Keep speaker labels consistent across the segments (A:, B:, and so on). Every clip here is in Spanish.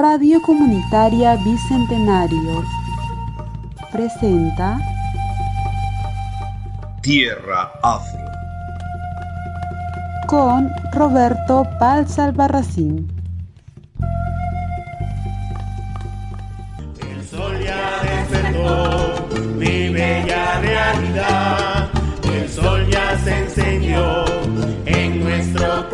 A: Radio Comunitaria Bicentenario presenta
B: Tierra Afro
A: con Roberto Paz Albarracín.
C: El sol ya despertó mi bella realidad. El sol ya se encendió en nuestro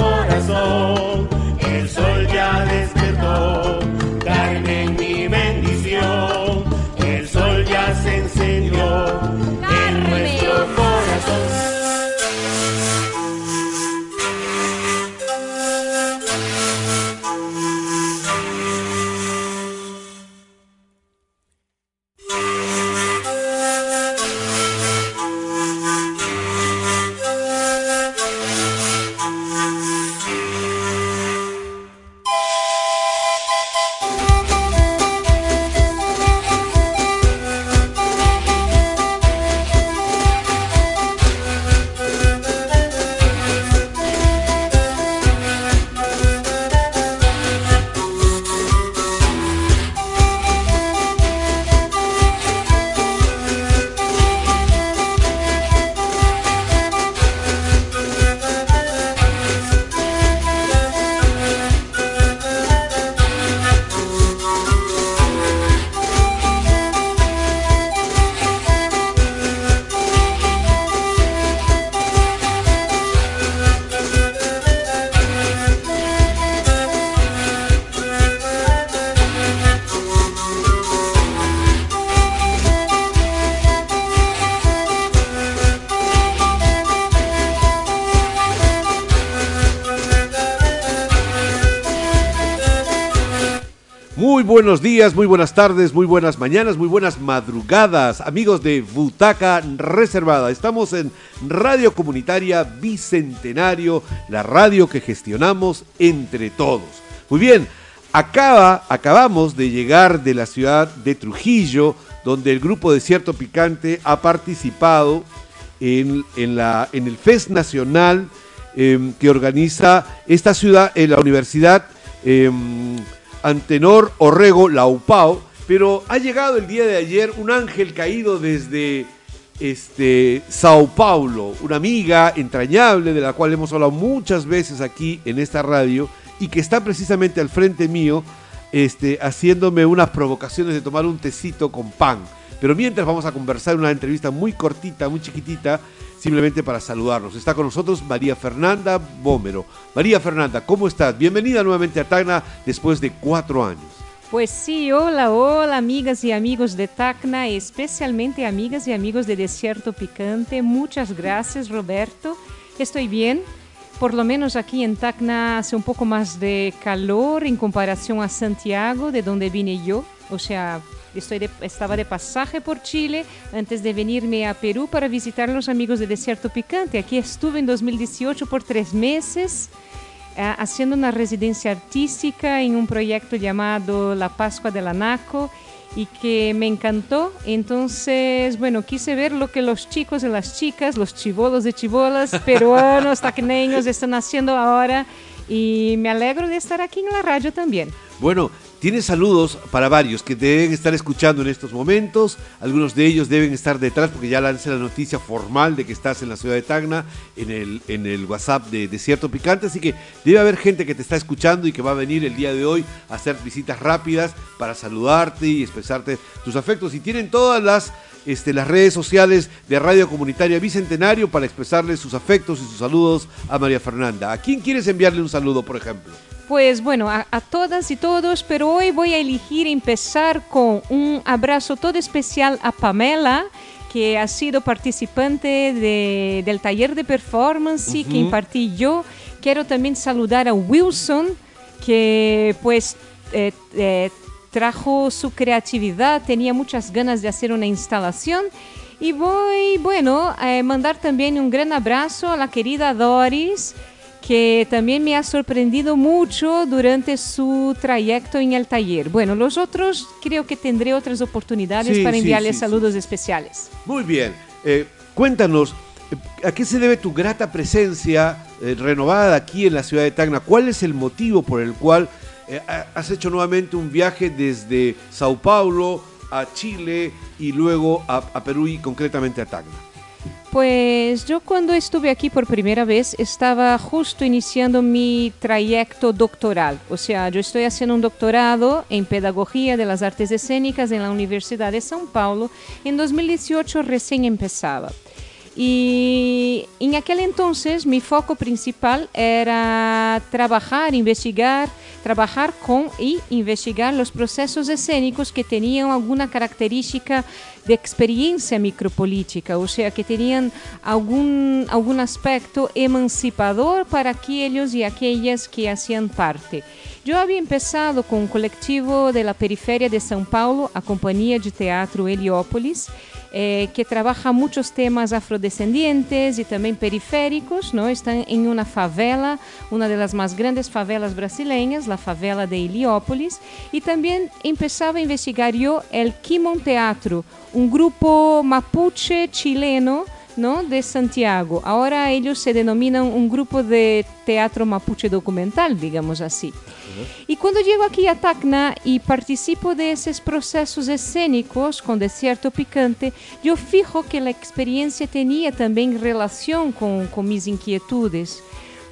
B: buenos días, muy buenas tardes, muy buenas mañanas, muy buenas madrugadas, amigos de Butaca Reservada. Estamos en Radio Comunitaria Bicentenario, la radio que gestionamos entre todos. Muy bien, acaba, acabamos de llegar de la ciudad de Trujillo, donde el grupo Desierto Picante ha participado en, en la, en el Fest Nacional eh, que organiza esta ciudad, en la Universidad. eh, Antenor Orrego Laupao, pero ha llegado el día de ayer un ángel caído desde este, Sao Paulo, una amiga entrañable de la cual hemos hablado muchas veces aquí en esta radio y que está precisamente al frente mío este, haciéndome unas provocaciones de tomar un tecito con pan. Pero mientras vamos a conversar una entrevista muy cortita, muy chiquitita, simplemente para saludarnos. Está con nosotros María Fernanda Bómero. María Fernanda, ¿cómo estás? Bienvenida nuevamente a Tacna después de cuatro años.
D: Pues sí, hola, hola amigas y amigos de Tacna, especialmente amigas y amigos de Desierto Picante. Muchas gracias Roberto. Estoy bien. Por lo menos aquí en Tacna hace un poco más de calor en comparación a Santiago, de donde vine yo. O sea, estoy de- estaba de pasaje por Chile antes de venirme a Perú para visitar a los amigos de Desierto Picante. Aquí estuve en 2018 por tres meses ah, haciendo una residencia artística en un proyecto llamado La Pascua del Anaco y que me encantó. Entonces, bueno, quise ver lo que los chicos y las chicas, los chivolos y chivolas, peruanos, tacneños están haciendo ahora y me alegro de estar aquí en la radio también.
B: Bueno, tienes saludos para varios que deben estar escuchando en estos momentos. Algunos de ellos deben estar detrás porque ya lancé la noticia formal de que estás en la ciudad de Tacna en el, en el WhatsApp de Desierto Picante. Así que debe haber gente que te está escuchando y que va a venir el día de hoy a hacer visitas rápidas para saludarte y expresarte tus afectos. Y tienen todas las, este, las redes sociales de Radio Comunitaria Bicentenario para expresarle sus afectos y sus saludos a María Fernanda. ¿A quién quieres enviarle un saludo, por ejemplo?
D: Pues bueno, a, a todas y todos, pero hoy voy a elegir empezar con un abrazo todo especial a Pamela, que ha sido participante de- del taller de performance que impartí yo. Quiero también saludar a Wilson, que pues eh, eh, trajo su creatividad, tenía muchas ganas de hacer una instalación. Y voy, bueno, a mandar también un gran abrazo a la querida Doris, que también me ha sorprendido mucho durante su trayecto en el taller. Bueno, los otros creo que tendré otras oportunidades
B: Sí,
D: para enviarles
B: sí,
D: saludos especiales.
B: Muy bien. Eh, cuéntanos, eh, ¿a qué se debe tu grata presencia eh, renovada aquí en la ciudad de Tacna? ¿Cuál es el motivo por el cual eh, has hecho nuevamente un viaje desde Sao Paulo a Chile y luego a, a Perú y concretamente a Tacna.
D: Pues yo cuando estuve aquí por primera vez estaba justo iniciando mi trayecto doctoral. O sea, yo estoy haciendo un doctorado en Pedagogía de las Artes Escénicas en la Universidad de São Paulo. En 2018 recién empezaba. Y en aquel entonces mi foco principal era trabajar, investigar, trabajar con y investigar los procesos escénicos que tenían alguna característica de experiencia micropolítica, o sea, que tenían algún, algún aspecto emancipador para aquellos y aquellas que hacían parte. Yo había empezado con un colectivo de periferia de São Paulo, a Compañía de Teatro Heliópolis, eh, que trabaja muchos temas afrodescendientes y también periféricos, ¿no? Están en una favela, una de las más grandes favelas brasileñas, la favela de Heliópolis, y también empezaba a investigar yo el Kimon Teatro, un grupo mapuche chileno, ¿no? de Santiago. Ahora ellos se denominan un grupo de teatro mapuche documental, digamos así. Y cuando llego aquí a Tacna y participo de esos procesos escénicos con Desierto Picante, yo fijo que la experiencia tenía también relación con, con mis inquietudes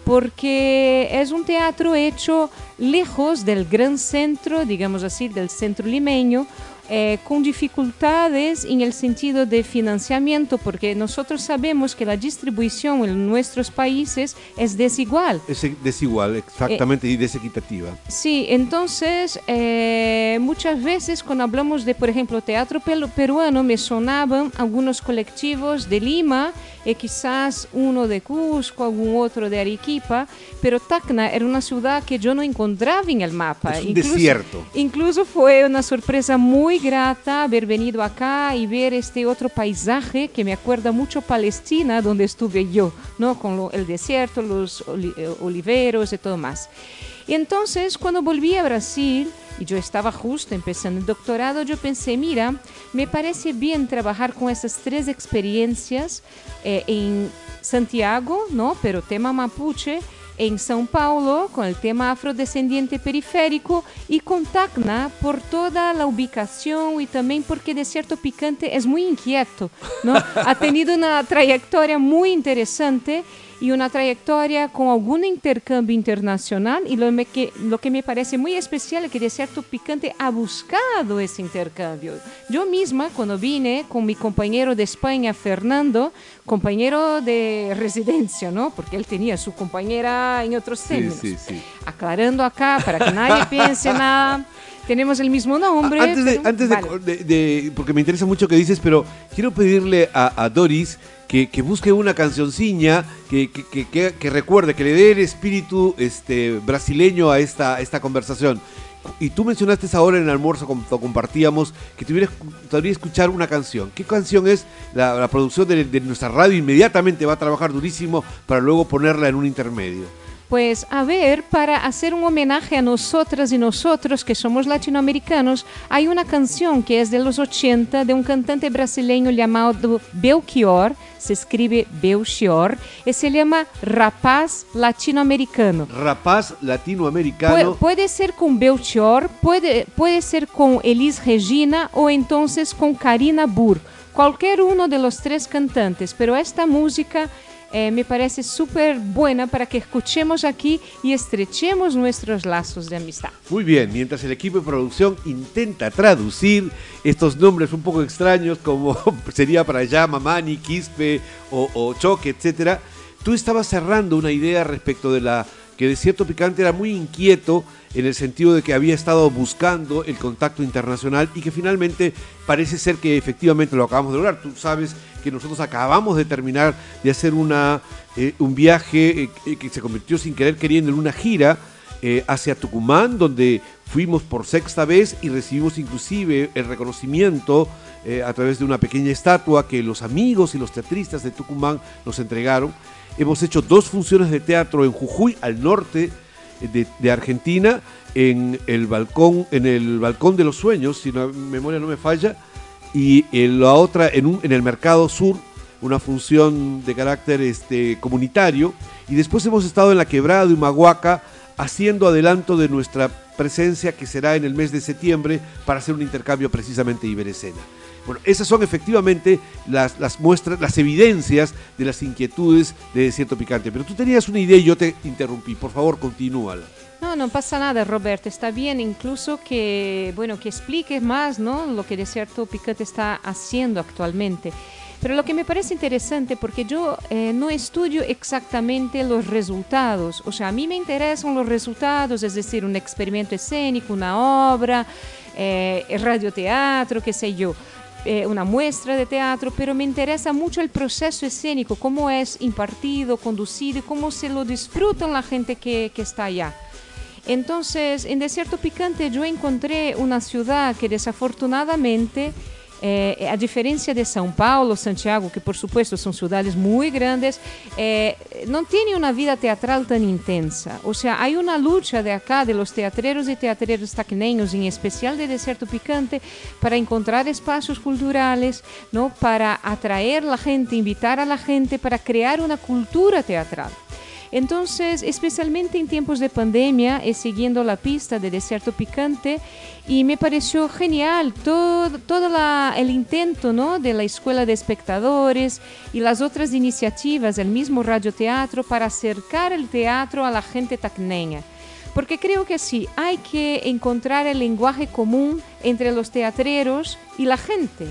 D: porque es un teatro hecho lejos del gran centro, digamos así, del centro limeño, eh, con dificultades en el sentido de financiamiento, porque nosotros sabemos que la distribución en nuestros países es desigual.
B: Es desigual, exactamente, y desequitativa.
D: Sí, entonces eh, muchas veces cuando hablamos de, por ejemplo, teatro peruano, me sonaban algunos colectivos de Lima y quizás uno de Cusco, algún otro de Arequipa, pero Tacna era una ciudad que yo no encontraba en el mapa.
B: Es un desierto.
D: Incluso fue una sorpresa muy grata haber venido acá y ver este otro paisaje que me acuerda mucho Palestina, donde estuve yo, ¿no? con el desierto, los eh, oliveros y todo más. Y entonces, cuando volví a Brasil, y yo estaba justo empezando el doctorado, yo pensé, mira, me parece bien trabajar con esas tres experiencias eh, en Santiago, ¿no? Pero tema mapuche, en São Paulo con el tema afrodescendiente periférico y con Tacna por toda la ubicación y también porque Desierto Picante es muy inquieto, ¿no? ha tenido una trayectoria muy interesante y una trayectoria con algún intercambio internacional y lo, me, que, lo que me parece muy especial es que Desierto Picante ha buscado ese intercambio. Yo misma cuando vine con mi compañero de España, Fernando, compañero de residencia, ¿no? Porque él tenía su compañera en otros términos.
B: Sí, sí, sí.
D: Aclarando acá para que nadie piense nada. Tenemos el mismo nombre.
B: Antes, de,
D: pero-
B: antes de-
D: vale.
B: de- de- porque me interesa mucho que dices, pero quiero pedirle a, a Doris que, que busque una cancioncilla que, que, que- que- que recuerde, que le dé el espíritu este, brasileño a esta, esta conversación. Y tú mencionaste ahora en el almuerzo cuando compartíamos que tuviera gustaría escuchar una canción. ¿Qué canción es? La, producción de nuestra radio inmediatamente va a trabajar durísimo para luego ponerla en un intermedio.
D: Pues a ver, para hacer un homenaje a nosotras y nosotros que somos latinoamericanos, hay una canción que es de los 80 de un cantante brasileño llamado Belchior, se escribe Belchior, y se llama Rapaz Latinoamericano.
B: Rapaz
D: Pu-
B: latinoamericano.
D: puede ser con Belchior, puede, puede ser con Elis Regina o entonces con Karina Burr, cualquier uno de los tres cantantes, pero esta música eh, me parece súper buena para que escuchemos aquí y estrechemos nuestros lazos de amistad.
B: Muy bien, mientras el equipo de producción intenta traducir estos nombres un poco extraños como sería para allá Mamani, Quispe o, o Choque, etcétera, tú estabas cerrando una idea respecto de la que Desierto Picante era muy inquieto en el sentido de que había estado buscando el contacto internacional y que finalmente parece ser que efectivamente lo acabamos de lograr. Tú sabes que nosotros acabamos de terminar de hacer una, eh, un viaje eh, que se convirtió sin querer queriendo en una gira eh, hacia Tucumán, donde fuimos por sexta vez y recibimos inclusive el reconocimiento a través de una pequeña estatua que los amigos y los teatristas de Tucumán nos entregaron. Hemos hecho dos funciones de teatro en Jujuy, al norte de, de Argentina, en el balcón, en el balcón de los sueños, si la memoria no me falla, y en la otra en, un- en el mercado sur, una función de carácter este, comunitario, y después hemos estado en la quebrada de Humahuaca haciendo adelanto de nuestra presencia que será en el mes de septiembre para hacer un intercambio precisamente Iberescena. Bueno, esas son efectivamente las, las, muestras, las evidencias de las inquietudes de Desierto Picante. Pero tú tenías una idea y yo te interrumpí. Por favor, continúala.
D: No, no pasa nada, Roberto. Está bien incluso que, bueno, que expliques más, ¿no? Lo que Desierto Picante está haciendo actualmente. Pero lo que me parece interesante, porque yo eh, no estudio exactamente los resultados, o sea, a mí me interesan los resultados, es decir, un experimento escénico, una obra, eh, radioteatro, qué sé yo. Eh, una muestra de teatro, pero me interesa mucho el proceso escénico, cómo es impartido, conducido y cómo se lo disfrutan la gente que está allá. Entonces, en Desierto Picante yo encontré una ciudad que desafortunadamente eh, a diferencia de São Paulo, Santiago, que por supuesto son ciudades muy grandes, eh, no tiene una vida teatral tan intensa. O sea, hay una lucha de acá, de los teatreros y teatreros tacneños, en especial de Desierto Picante, para encontrar espacios culturales, ¿no? para atraer a la gente, invitar a la gente, para crear una cultura teatral. Entonces, especialmente en tiempos de pandemia, he siguiendo la pista de Desierto Picante y me pareció genial todo, el intento ¿no? de la Escuela de Espectadores y las otras iniciativas del mismo radioteatro para acercar el teatro a la gente tacneña. Porque creo que sí, hay que encontrar el lenguaje común entre los teatreros y la gente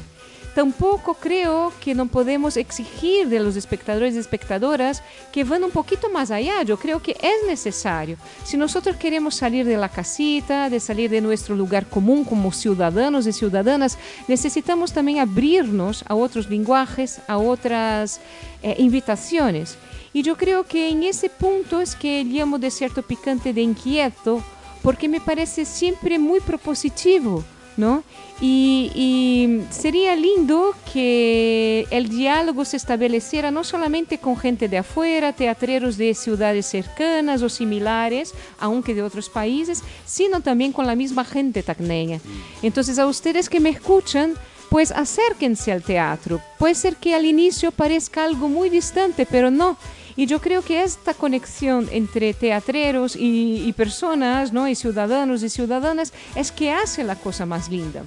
D: tampoco creo que no podemos exigir de los espectadores y espectadoras que van un poquito más allá. Yo creo que es necesario. Si nosotros queremos salir de la casita, de salir de nuestro lugar común como ciudadanos y ciudadanas, necesitamos también abrirnos a otros lenguajes, a otras eh, invitaciones. Y yo creo que en ese punto es que llamo de cierto picante de inquieto, porque me parece siempre muy propositivo ¿no? Y, sería lindo que el diálogo se estableciera no solamente con gente de afuera, teatreros de ciudades cercanas o similares, aunque de otros países, sino también con la misma gente tacneña. Entonces, a ustedes que me escuchan, pues acérquense al teatro. Puede ser que al inicio parezca algo muy distante, pero no. Y yo creo que esta conexión entre teatreros y, personas, ¿no? y ciudadanos y ciudadanas, es que hace la cosa más linda.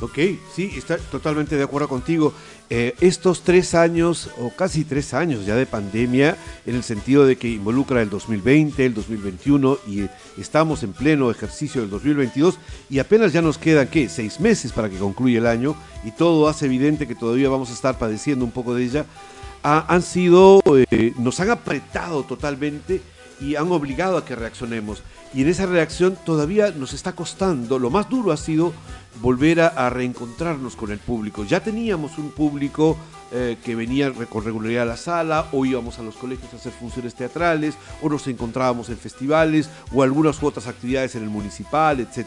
B: Ok, sí, está totalmente de acuerdo contigo. Eh, estos tres años, o casi tres años ya de pandemia, en el sentido de que involucra el 2020, el 2021 y estamos en pleno ejercicio del 2022 y apenas ya nos quedan, ¿qué? Seis meses para que concluya el año y todo hace evidente que todavía vamos a estar padeciendo un poco de ella han sido, eh, nos han apretado totalmente y han obligado a que reaccionemos. Y en esa reacción todavía nos está costando, lo más duro ha sido volver a, reencontrarnos con el público. Ya teníamos un público eh, que venía con regularidad a la sala, o íbamos a los colegios a hacer funciones teatrales, o nos encontrábamos en festivales, o algunas otras actividades en el municipal, etc.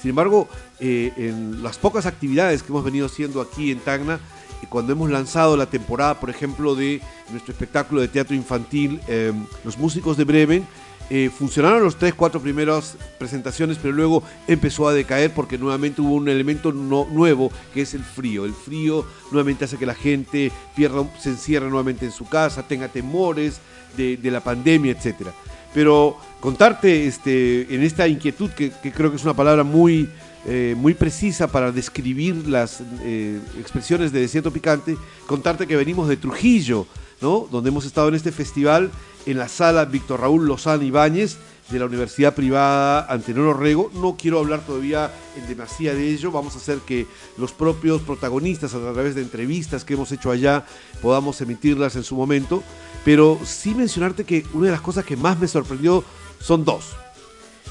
B: Sin embargo, eh, en las pocas actividades que hemos venido haciendo aquí en Tacna, cuando hemos lanzado la temporada, por ejemplo, de nuestro espectáculo de teatro infantil, em, Los Músicos de Bremen, eh, funcionaron los tres, cuatro primeras presentaciones, pero luego empezó a decaer porque nuevamente hubo un elemento nuevo que es el frío. El frío nuevamente hace que la gente pierda, se encierre nuevamente en su casa, tenga temores de, la pandemia, etc. Pero contarte este, en esta inquietud, que creo que es una palabra muy, eh, muy precisa para describir las eh, expresiones de Desierto Picante, contarte que venimos de Trujillo, ¿no? donde hemos estado en este festival en la sala Víctor Raúl Lozano Ibáñez de la Universidad Privada Antenor Orrego. No quiero hablar todavía en demasía de ello, vamos a hacer que los propios protagonistas a través de entrevistas que hemos hecho allá podamos emitirlas en su momento, pero sí mencionarte que una de las cosas que más me sorprendió son dos.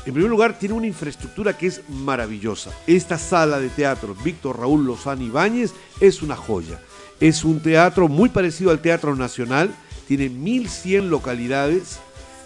B: En primer lugar, tiene una infraestructura que es maravillosa. Esta sala de teatro, Víctor Raúl Lozano Ibáñez, es una joya. Es un teatro muy parecido al Teatro Nacional, tiene 1100 localidades,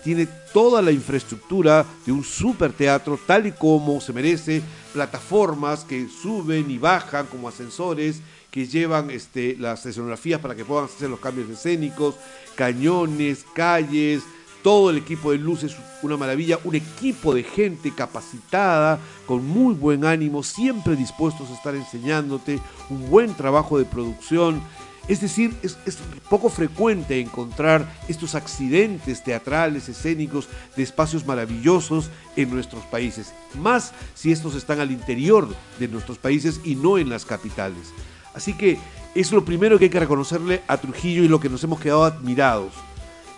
B: tiene toda la infraestructura de un super teatro, tal y como se merece, plataformas que suben y bajan como ascensores, que llevan este, las escenografías para que puedan hacer los cambios escénicos, cañones, calles, todo el equipo de luz es una maravilla, un equipo de gente capacitada, con muy buen ánimo, siempre dispuestos a estar enseñándote, un buen trabajo de producción. Es decir, es, es, poco frecuente encontrar estos accidentes teatrales, escénicos, de espacios maravillosos en nuestros países, más si estos están al interior de nuestros países y no en las capitales. Así que es lo primero que hay que reconocerle a Trujillo y lo que nos hemos quedado admirados.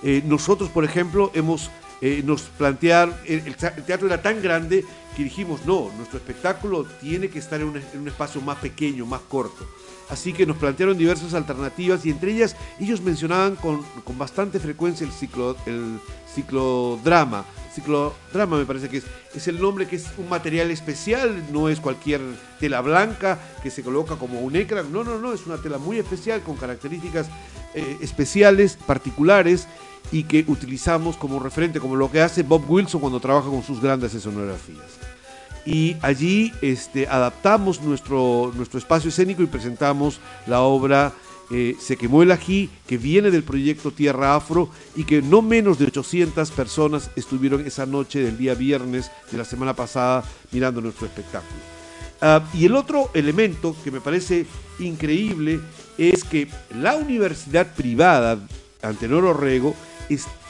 B: Eh, nosotros, por ejemplo, hemos eh, nos plantear, el, el, teatro era tan grande que dijimos, no, nuestro espectáculo tiene que estar en un, en un, espacio más pequeño, más corto. Así que nos plantearon diversas alternativas y entre ellas ellos mencionaban con, con bastante frecuencia el, ciclo, el ciclodrama. Ciclodrama me parece que es, es el nombre que es un material especial, no es cualquier tela blanca que se coloca como un ecran, no, no, no, es una tela muy especial con características eh, especiales, particulares y que utilizamos como referente, como lo que hace Bob Wilson cuando trabaja con sus grandes escenografías. Y allí este, adaptamos nuestro, nuestro espacio escénico y presentamos la obra eh, Se quemó el ají, que viene del proyecto Tierra Afro y que no menos de 800 personas estuvieron esa noche del día viernes de la semana pasada mirando nuestro espectáculo. Uh, y el otro elemento que me parece increíble es que la universidad privada, Antenor Orrego,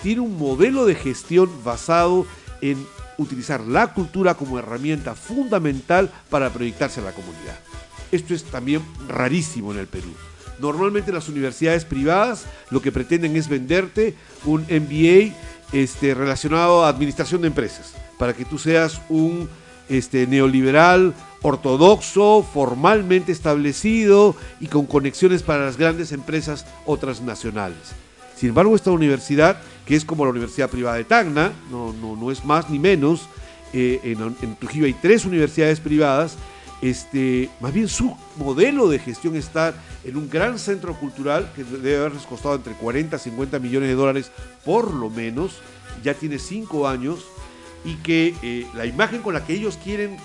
B: tiene un modelo de gestión basado en utilizar la cultura como herramienta fundamental para proyectarse a la comunidad. Esto es también rarísimo en el Perú. Normalmente las universidades privadas lo que pretenden es venderte un MBA este, relacionado a administración de empresas, para que tú seas un este, neoliberal ortodoxo, formalmente establecido y con conexiones para las grandes empresas otras nacionales. Sin embargo, esta universidad, que es como la Universidad Privada de Tacna, no, no, no es más ni menos, eh, en, en, Trujillo hay tres universidades privadas, este, más bien su modelo de gestión está en un gran centro cultural que debe haberles costado entre 40 y 50 millones de dólares por lo menos, ya tiene cinco años, y que eh, la imagen con la que ellos quieren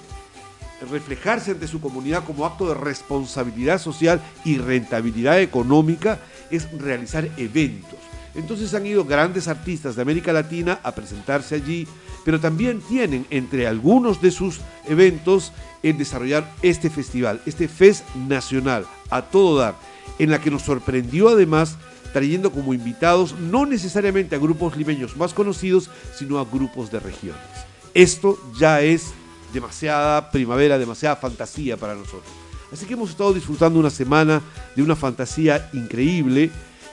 B: reflejarse ante su comunidad como acto de responsabilidad social y rentabilidad económica es realizar eventos. Entonces han ido grandes artistas de América Latina a presentarse allí, pero también tienen entre algunos de sus eventos en desarrollar este festival, este Fest Nacional, a todo dar, en la que nos sorprendió además trayendo como invitados no necesariamente a grupos limeños más conocidos, sino a grupos de regiones. Esto ya es demasiada primavera, demasiada fantasía para nosotros. Así que hemos estado disfrutando una semana de una fantasía increíble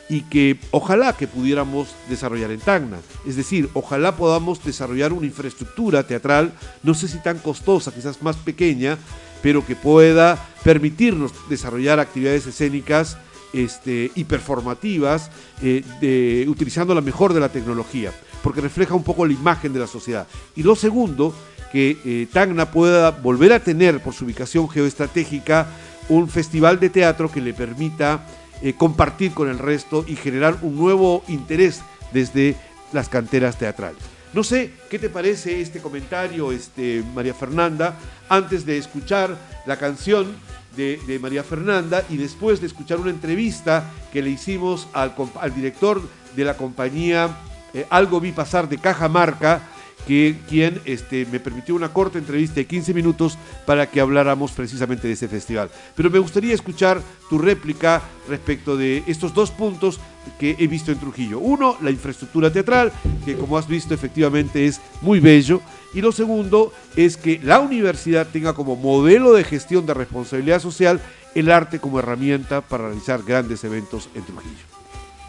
B: y que ojalá que pudiéramos desarrollar en Tacna. Es decir, ojalá podamos desarrollar una infraestructura teatral, no sé si tan costosa, quizás más pequeña, pero que pueda permitirnos desarrollar actividades escénicas este, y performativas eh, utilizando la mejor de la tecnología, porque refleja un poco la imagen de la sociedad. Y lo segundo, que eh, Tacna pueda volver a tener por su ubicación geoestratégica un festival de teatro que le permita eh, compartir con el resto y generar un nuevo interés desde las canteras teatrales. No sé qué te parece este comentario, este, María Fernanda, antes de escuchar la canción de, María Fernanda y después de escuchar una entrevista que le hicimos al, al director de la compañía eh, Algo Vi Pasar de Cajamarca, que, quien este, me permitió una corta entrevista de 15 minutos para que habláramos precisamente de ese festival. Pero me gustaría escuchar tu réplica respecto de estos dos puntos que he visto en Trujillo. Uno, la infraestructura teatral, que como has visto efectivamente es muy bello. Y lo segundo es que la universidad tenga como modelo de gestión de responsabilidad social el arte como herramienta para realizar grandes eventos en Trujillo.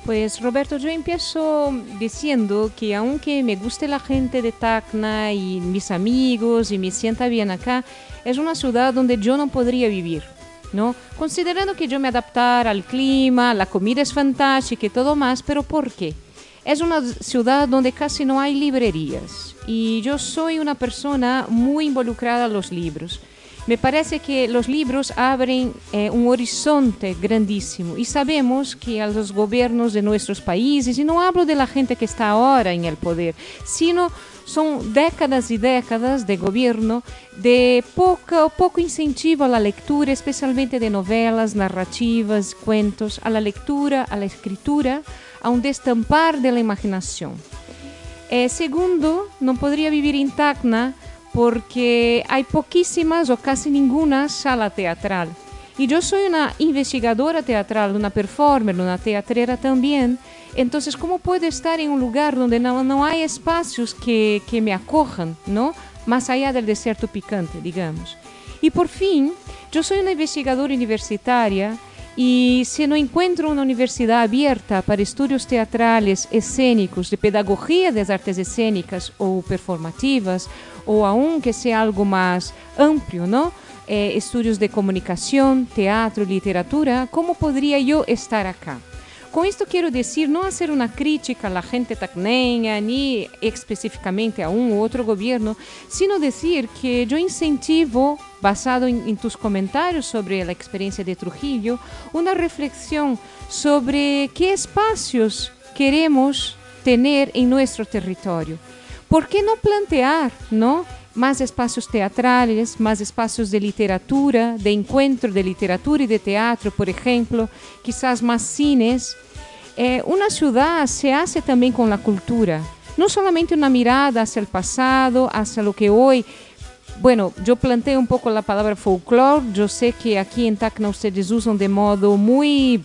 D: Pues Roberto, yo empiezo diciendo que aunque me guste la gente de Tacna y mis amigos y me sienta bien acá, es una ciudad donde yo no podría vivir. ¿no? Considerando que yo me adaptar al clima, la comida es fantástica y todo más, pero ¿por qué? Es una ciudad donde casi no hay librerías y yo soy una persona muy involucrada en los libros. Me parece que los libros abren eh, un horizonte grandísimo y sabemos que a los gobiernos de nuestros países, y no hablo de la gente que está ahora en el poder, sino son décadas y décadas de gobierno de poco, poco incentivo a la lectura, especialmente de novelas, narrativas, cuentos, a la lectura, a la escritura, a un destampar de la imaginación. Eh, segundo, no podría vivir en Tacna porque hay poquísimas o casi ninguna sala teatral. Y yo soy una investigadora teatral, una performer, una teatrera también. Entonces, ¿cómo puedo estar en un lugar donde no, no hay espacios que, que me acojan, ¿no? Más allá del desierto picante, digamos. Y por fin, yo soy una investigadora universitaria y si no encuentro una universidad abierta para estudios teatrales, escénicos, de pedagogía de las artes escénicas o performativas, o aún que sea algo más amplio, ¿no? Eh, de comunicación, teatro, literatura, ¿cómo podría yo estar acá? Con esto quiero decir no hacer una crítica a la gente tacneña ni específicamente a un u otro gobierno, sino decir que yo incentivo, basado en, en tus comentarios sobre la experiencia de Trujillo, una reflexión sobre qué espacios queremos tener en nuestro territorio. ¿Por qué no plantear, no? Más espacios teatrales, más espacios de literatura, de encuentro de literatura y de teatro, por ejemplo, quizás más cines. Eh, una ciudad se hace también con la cultura, no solamente una mirada hacia el pasado, hacia lo que hoy bueno, yo planteo un poco la palabra folclore. Yo sé que aquí en Tacna ustedes usan de modo muy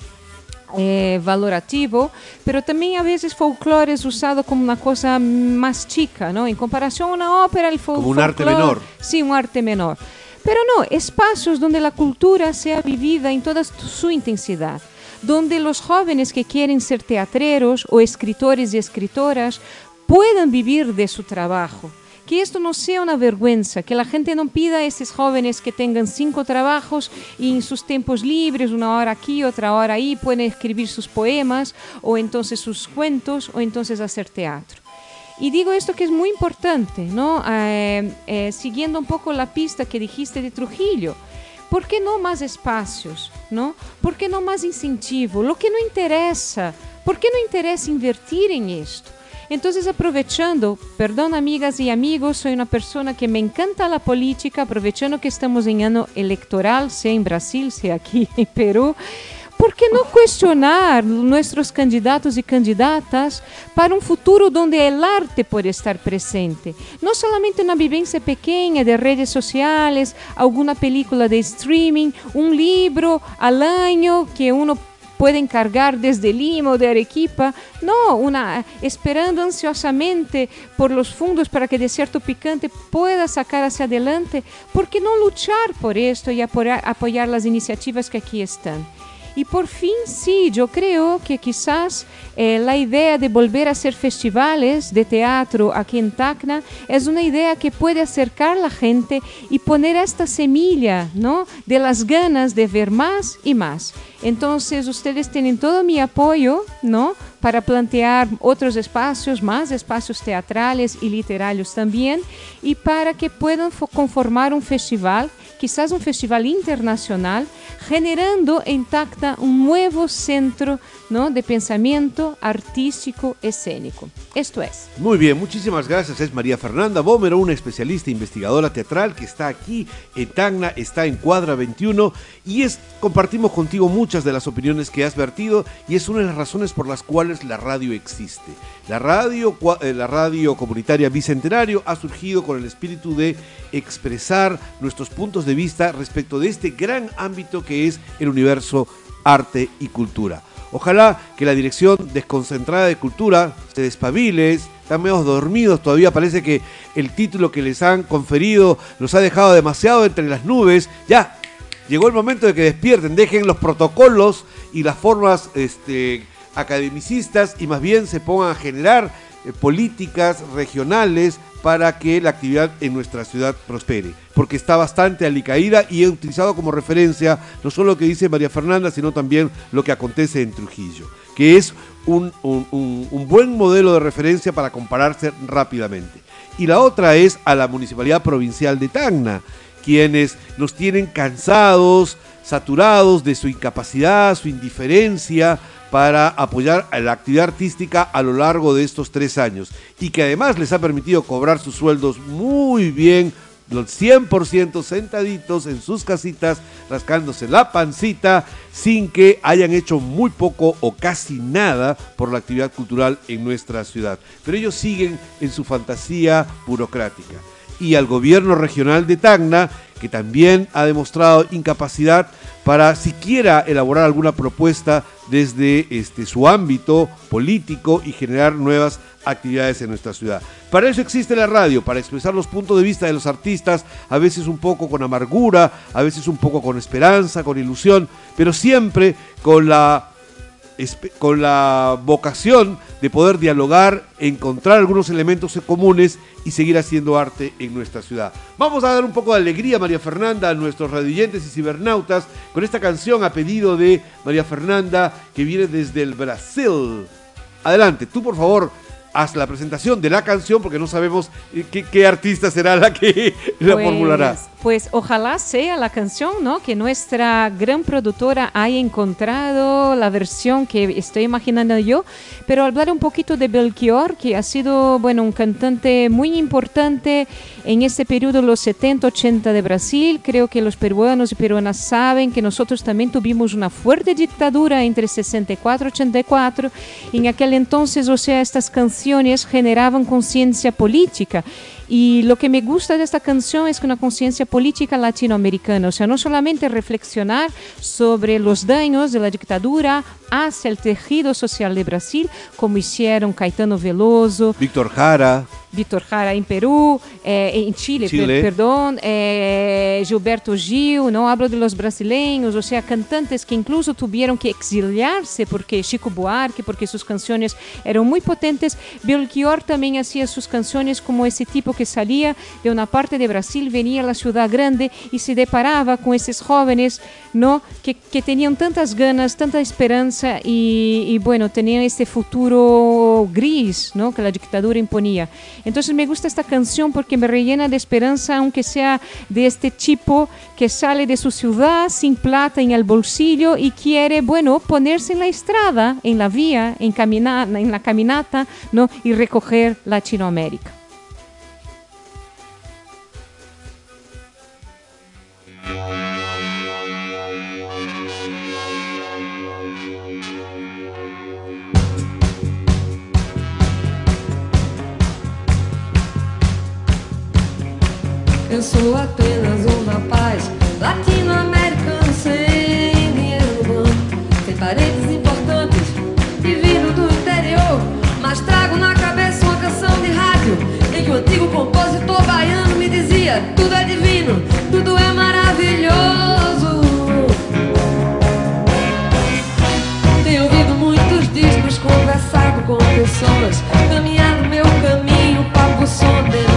D: eh, valorativo, pero también a veces folclore es usado como una cosa más chica, ¿no? En comparación a una ópera, el fol
B: Como un arte menor.
D: Sí, un arte menor. Pero no, espacios donde la cultura sea vivida en toda su intensidad, donde los jóvenes que quieren ser teatreros o escritores y escritoras puedan vivir de su trabajo que esto no sea una vergüenza, que la gente no pida a esos jóvenes que tengan cinco trabajos y en sus tiempos libres, una hora aquí, otra hora ahí, pueden escribir sus poemas o entonces sus cuentos o entonces hacer teatro. Y digo esto que es muy importante, ¿no? Eh, eh, siguiendo un poco la pista que dijiste de Trujillo. ¿Por qué no más espacios? ¿no? ¿Por qué no más incentivo? Lo que no interesa, ¿por qué no interesa invertir en esto? Entonces, aprovechando, perdón amigas y amigos, soy una persona que me encanta la política, aprovechando que estamos en año electoral, sea en Brasil, sea aquí en Perú, ¿por qué no cuestionar nuestros candidatos y candidatas para un futuro donde el arte puede estar presente? No solamente una vivencia pequeña de redes sociales, alguna película de streaming, un libro al año que uno pueden cargar desde Lima o de Arequipa, no, una, esperando ansiosamente por los fondos para que Desierto Picante pueda sacar hacia adelante, ¿por qué no luchar por esto y apoyar, apoyar las iniciativas que aquí están? Y por fin, sí, yo creo que quizás eh, la idea de volver a hacer festivales de teatro aquí en Tacna es una idea que puede acercar a la gente y poner esta semilla, ¿no? De las ganas de ver más y más. Entonces, ustedes tienen todo mi apoyo, ¿no? Para plantear otros espacios, más espacios teatrales y literarios también, y para que puedan conformar un festival, quizás un festival internacional, generando en Tacna un nuevo centro ¿no? de pensamiento artístico escénico. Esto es.
B: Muy bien, muchísimas gracias. Es María Fernanda Bómero, una especialista investigadora teatral que está aquí en Tacna, está en Cuadra 21 y es, compartimos contigo muchas de las opiniones que has vertido y es una de las razones por las cuales la radio existe. La radio, eh, la radio comunitaria Bicentenario ha surgido con el espíritu de expresar nuestros puntos de vista respecto de este gran ámbito que es el universo arte y cultura. Ojalá que la dirección desconcentrada de cultura se despabile, están medio dormidos todavía, parece que el título que les han conferido los ha dejado demasiado entre las nubes. Ya, llegó el momento de que despierten, dejen los protocolos y las formas este, academicistas y más bien se pongan a generar eh, políticas regionales para que la actividad en nuestra ciudad prospere, porque está bastante alicaída y he utilizado como referencia no solo lo que dice María Fernanda, sino también lo que acontece en Trujillo, que es un, un buen modelo de referencia para compararse rápidamente. Y la otra es a la Municipalidad Provincial de Tacna, quienes nos tienen cansados, saturados de su incapacidad, su indiferencia, para apoyar la actividad artística a lo largo de estos tres años y que además les ha permitido cobrar sus sueldos muy bien, los 100% sentaditos en sus casitas, rascándose la pancita, sin que hayan hecho muy poco o casi nada por la actividad cultural en nuestra ciudad. Pero ellos siguen en su fantasía burocrática. Y al gobierno regional de Tacna, que también ha demostrado incapacidad para siquiera elaborar alguna propuesta desde este, su ámbito político y generar nuevas actividades en nuestra ciudad. Para eso existe la radio, para expresar los puntos de vista de los artistas, a veces un poco con amargura, a veces un poco con esperanza, con ilusión, pero siempre con la con la vocación de poder dialogar, encontrar algunos elementos comunes y seguir haciendo arte en nuestra ciudad. Vamos a dar un poco de alegría, María Fernanda, a nuestros radioyentes y cibernautas con esta canción a pedido de María Fernanda que viene desde el Brasil. Adelante, tú por favor, haz la presentación de la canción porque no sabemos eh, qué, artista será la que la
D: pues,
B: formulará.
D: Pues ojalá sea la canción, ¿no? Que nuestra gran productora haya encontrado la versión que estoy imaginando yo. Pero hablar un poquito de Belchior, que ha sido, bueno, un cantante muy importante en este periodo, los 70-80 de Brasil. Creo que los peruanos y peruanas saben que nosotros también tuvimos una fuerte dictadura entre 64 y 84. En aquel entonces, o sea, estas canciones generaban conciencia política. Y lo que me gusta de esta canción es que una conciencia política latinoamericana, o sea, no solamente reflexionar sobre los daños de la dictadura hacia el tejido social de Brasil, como hicieron Caetano Veloso,
B: Víctor Jara,
D: Vitor Jara em Peru, eh, em Chile, Chile. Per, perdão, eh, Gilberto Gil, não hablo de los brasileiros, ou seja, cantantes que incluso tiveram que exiliar-se porque Chico Buarque, porque suas canções eram muito potentes. Belchior também fazia suas canções como esse tipo que saía de uma parte de Brasil, venia à cidade grande e se deparava com esses jovens, não, que, que tinham tantas ganas, tanta esperança e, e bueno, tinham este futuro gris, não, que a ditadura imponia. Entonces me gusta esta canción porque me rellena de esperanza, aunque sea de este tipo que sale de su ciudad sin plata en el bolsillo y quiere, bueno, ponerse en la estrada, en la vía, en, en la caminata, ¿no? y recoger Latinoamérica.
E: Eu sou apenas um rapaz latino-americano sem dinheiro no banco, sem parentes importantes e vindo do interior. Mas trago na cabeça uma canção de rádio em que o antigo compositor baiano me dizia: tudo é divino, tudo é maravilhoso. Tenho ouvido muitos discos, conversado com pessoas, caminhado meu caminho, papo som dentro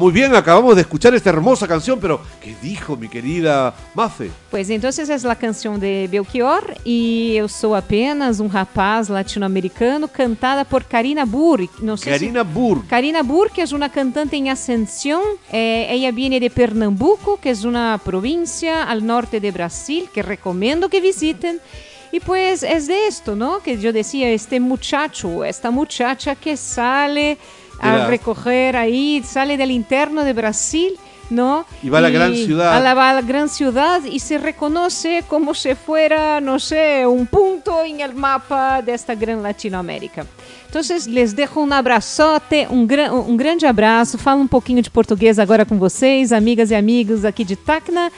B: muy bien, acabamos de escuchar esta hermosa canción, pero ¿qué dijo mi querida Mafe?
D: Pois então, essa é a canção de Belchior e eu sou apenas um rapaz latino-americano cantada por Karina Burr. Sei se-
B: Karina Burg.
D: Karina Burr, que es una cantante en ascensión. Eh, ella viene de Pernambuco, que es una provincia al norte de Brasil, que recomiendo que visiten. Y pues es de esto, ¿no? Que yo decía, este muchacho, esta muchacha que sale a recoger ahí, sale del interno de Brasil, ¿no?
B: Y va a la gran ciudad.
D: A la, va a la gran ciudad y se reconoce como si fuera, no sé, un punto en el mapa de esta gran Latinoamérica. Entonces, les dejo um abraçote, um, gran, um grande abraço. Falo um pouquinho de português agora com vocês, amigas e amigos aqui de Tacna.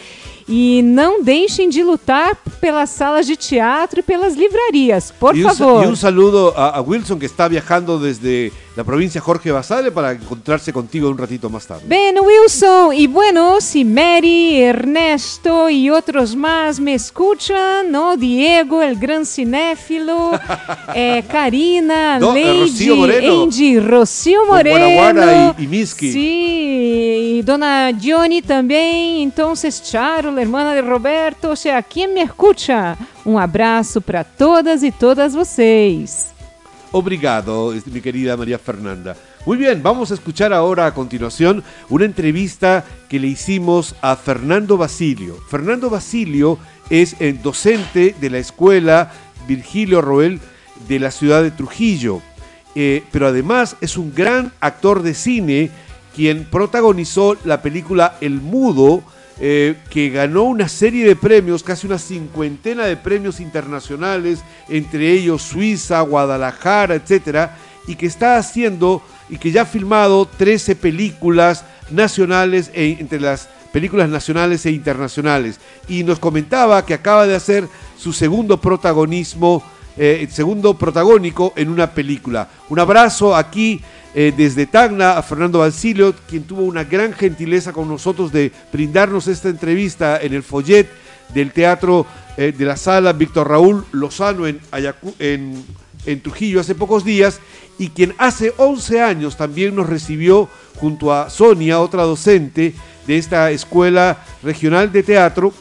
D: E não deixem de lutar pelas salas de teatro e pelas livrarias, por
B: un, sa-
D: favor.
B: y un saludo a, a Wilson que está viajando desde la provincia Jorge Basale para encontrarse contigo un ratito más tarde.
D: Bem, Wilson, y bueno, si Mary, Ernesto y otros más me escuchan, ¿no? Diego, el gran cinéfilo, eh, Karina,
B: Do- eh,
D: Lady,
B: Rocío Moreno.
D: Angie, Rocío Moreno.
B: Guanaguara y- y Miski.
D: Sí, y dona Johnny también, entonces Charo, la hermana de Roberto, o sea, ¿quién me escucha? Un abrazo para todas y todas vocês.
B: Obrigado, mi querida María Fernanda. Muy bien, vamos a escuchar ahora a continuación una entrevista que le hicimos a Fernando Basilio. Fernando Basilio es el docente de la escuela Virgilio Roel de la ciudad de Trujillo, eh, pero además es un gran actor de cine quien protagonizó la película El Mudo, eh, que ganó una serie de premios, casi una cincuentena de premios internacionales, entre ellos Suiza, Guadalajara, etcétera, y que está haciendo y que ya ha filmado 13 películas nacionales e- entre las películas nacionales e internacionales. Y nos comentaba que acaba de hacer su segundo protagonismo, eh, segundo protagónico en una película. Un abrazo aquí eh, desde Tacna a Fernando Basilio, quien tuvo una gran gentileza con nosotros de brindarnos esta entrevista en el follet del teatro eh, de la sala Víctor Raúl Lozano en, Ayacu- en, Trujillo hace pocos días y quien hace 11 años también nos recibió junto a Sonia, otra docente de esta escuela regional de teatro,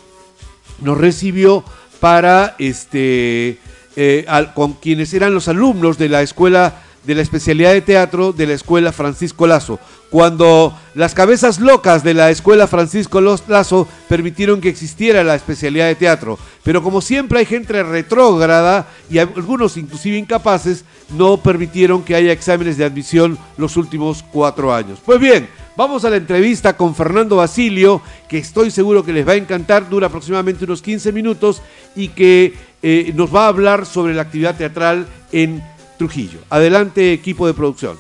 B: nos recibió para este eh, con quienes eran los alumnos de la escuela de la especialidad de teatro de la escuela Francisco Lazo. Cuando las cabezas locas de la escuela Francisco Lazo permitieron que existiera la especialidad de teatro. Pero como siempre hay gente retrógrada y algunos inclusive incapaces, no permitieron que haya exámenes de admisión los últimos cuatro años. Pues bien, Vamos a la entrevista con Fernando Basilio, que estoy seguro que les va a encantar, dura aproximadamente unos 15 minutos y que eh, nos va a hablar sobre la actividad teatral en Trujillo. Adelante, equipo de producción.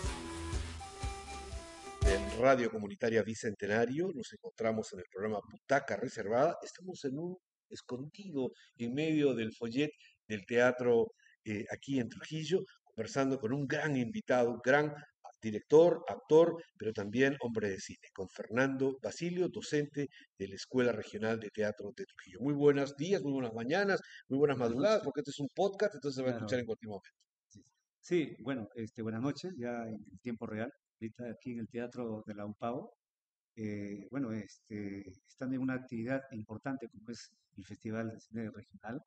B: En Radio Comunitaria Bicentenario nos encontramos en el programa Butaca Reservada. Estamos en un escondido en medio del follet del teatro eh, aquí en Trujillo, conversando con un gran invitado, un gran director, actor, pero también hombre de cine, con Fernando Basilio, docente de la Escuela Regional de Teatro de Trujillo. Muy buenos días, muy buenas mañanas, muy buenas madrugadas, porque este es un podcast, entonces se va a escuchar en cualquier momento.
F: Sí, bueno, este, buenas noches, ya en tiempo real, ahorita aquí en el Teatro de la UPAO. eh, bueno, este, están en una actividad importante como es el Festival de Cine Regional,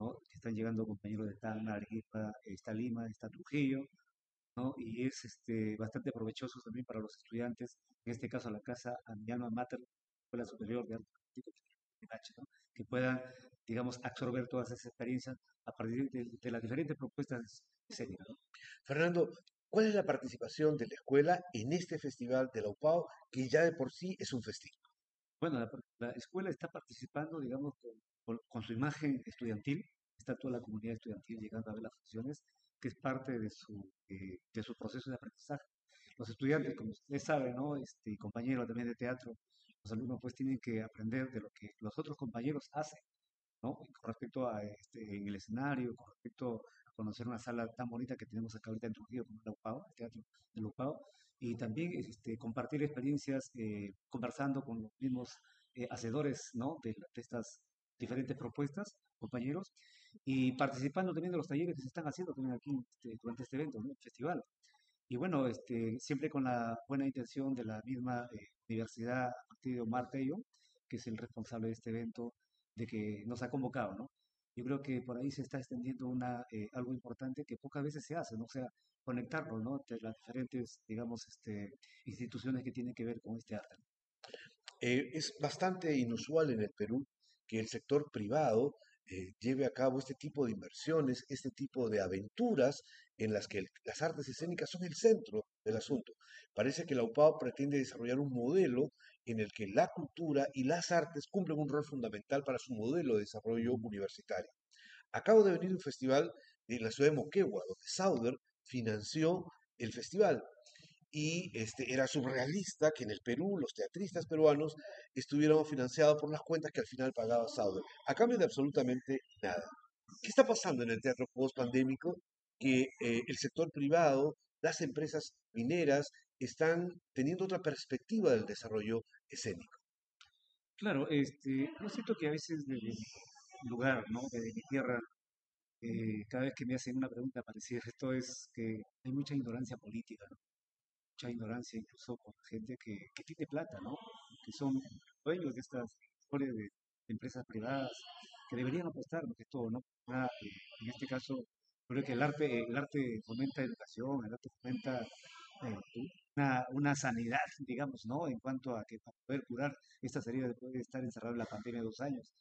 F: ¿no? Están llegando compañeros de Tacna, Arequipa, está Lima, está Trujillo, ¿no? Y es este, bastante provechoso también para los estudiantes, en este caso la casa a mater, Escuela Superior de Arte PNH, ¿no? que puedan, digamos, absorber todas esas experiencias a partir de, de las diferentes propuestas escénicas. ¿no?
B: Fernando, ¿cuál es la participación de la escuela en este festival de la UPAO, que ya de por sí es un festival?
F: Bueno, la, la escuela está participando, digamos, con, con- su imagen estudiantil, está toda la comunidad estudiantil llegando a ver las funciones, que es parte de su, eh, de su proceso de aprendizaje. Los estudiantes, como ustedes saben, ¿no? Este, compañeros también de teatro, los alumnos pues tienen que aprender de lo que los otros compañeros hacen, ¿no? Con respecto a este, en el escenario, con respecto a conocer una sala tan bonita que tenemos acá ahorita en Trujillo como la UPAO, el Teatro de la UPAO, y también este, compartir experiencias eh, conversando con los mismos eh, hacedores ¿no? de, de estas diferentes propuestas, compañeros, y participando también de los talleres que se están haciendo también aquí este, durante este evento, ¿no? el festival. Y bueno, este, siempre con la buena intención de la misma eh, universidad, a partir de Omar Tello, que es el responsable de este evento, de que nos ha convocado, ¿no? Yo creo que por ahí se está extendiendo una, eh, algo importante que pocas veces se hace, ¿no? O sea, conectarlo, ¿no? Entre las diferentes, digamos, este, instituciones que tienen que ver con este arte.
B: Eh, es bastante inusual en el Perú que el sector privado eh, lleve a cabo este tipo de inversiones, este tipo de aventuras en las que el- las artes escénicas son el centro del asunto. Parece que la UPAO pretende desarrollar un modelo en el que la cultura y las artes cumplen un rol fundamental para su modelo de desarrollo universitario. Acabo de venir de un festival en la ciudad de Moquegua, donde Sauder financió el festival. Y este, era surrealista que en el Perú los teatristas peruanos estuvieran financiados por las cuentas que al final pagaba Sauder, a cambio de absolutamente nada. ¿Qué está pasando en el teatro post-pandémico? Que eh, el sector privado, las empresas mineras, están teniendo otra perspectiva del desarrollo escénico.
F: Claro, este, yo siento que a veces desde mi lugar, ¿no? Desde mi tierra, eh, cada vez que me hacen una pregunta parecida, esto es que hay mucha ignorancia política, ¿no? Mucha ignorancia incluso con gente que, que tiene plata, ¿no? Que son dueños de estas historias de empresas privadas que deberían apostar, que todo, ¿no? Eh, en este caso, creo que el arte, el arte fomenta educación, el arte fomenta eh, una, sanidad, digamos, ¿no? En cuanto a que para poder curar estas heridas después de estar encerrado en la pandemia de dos años,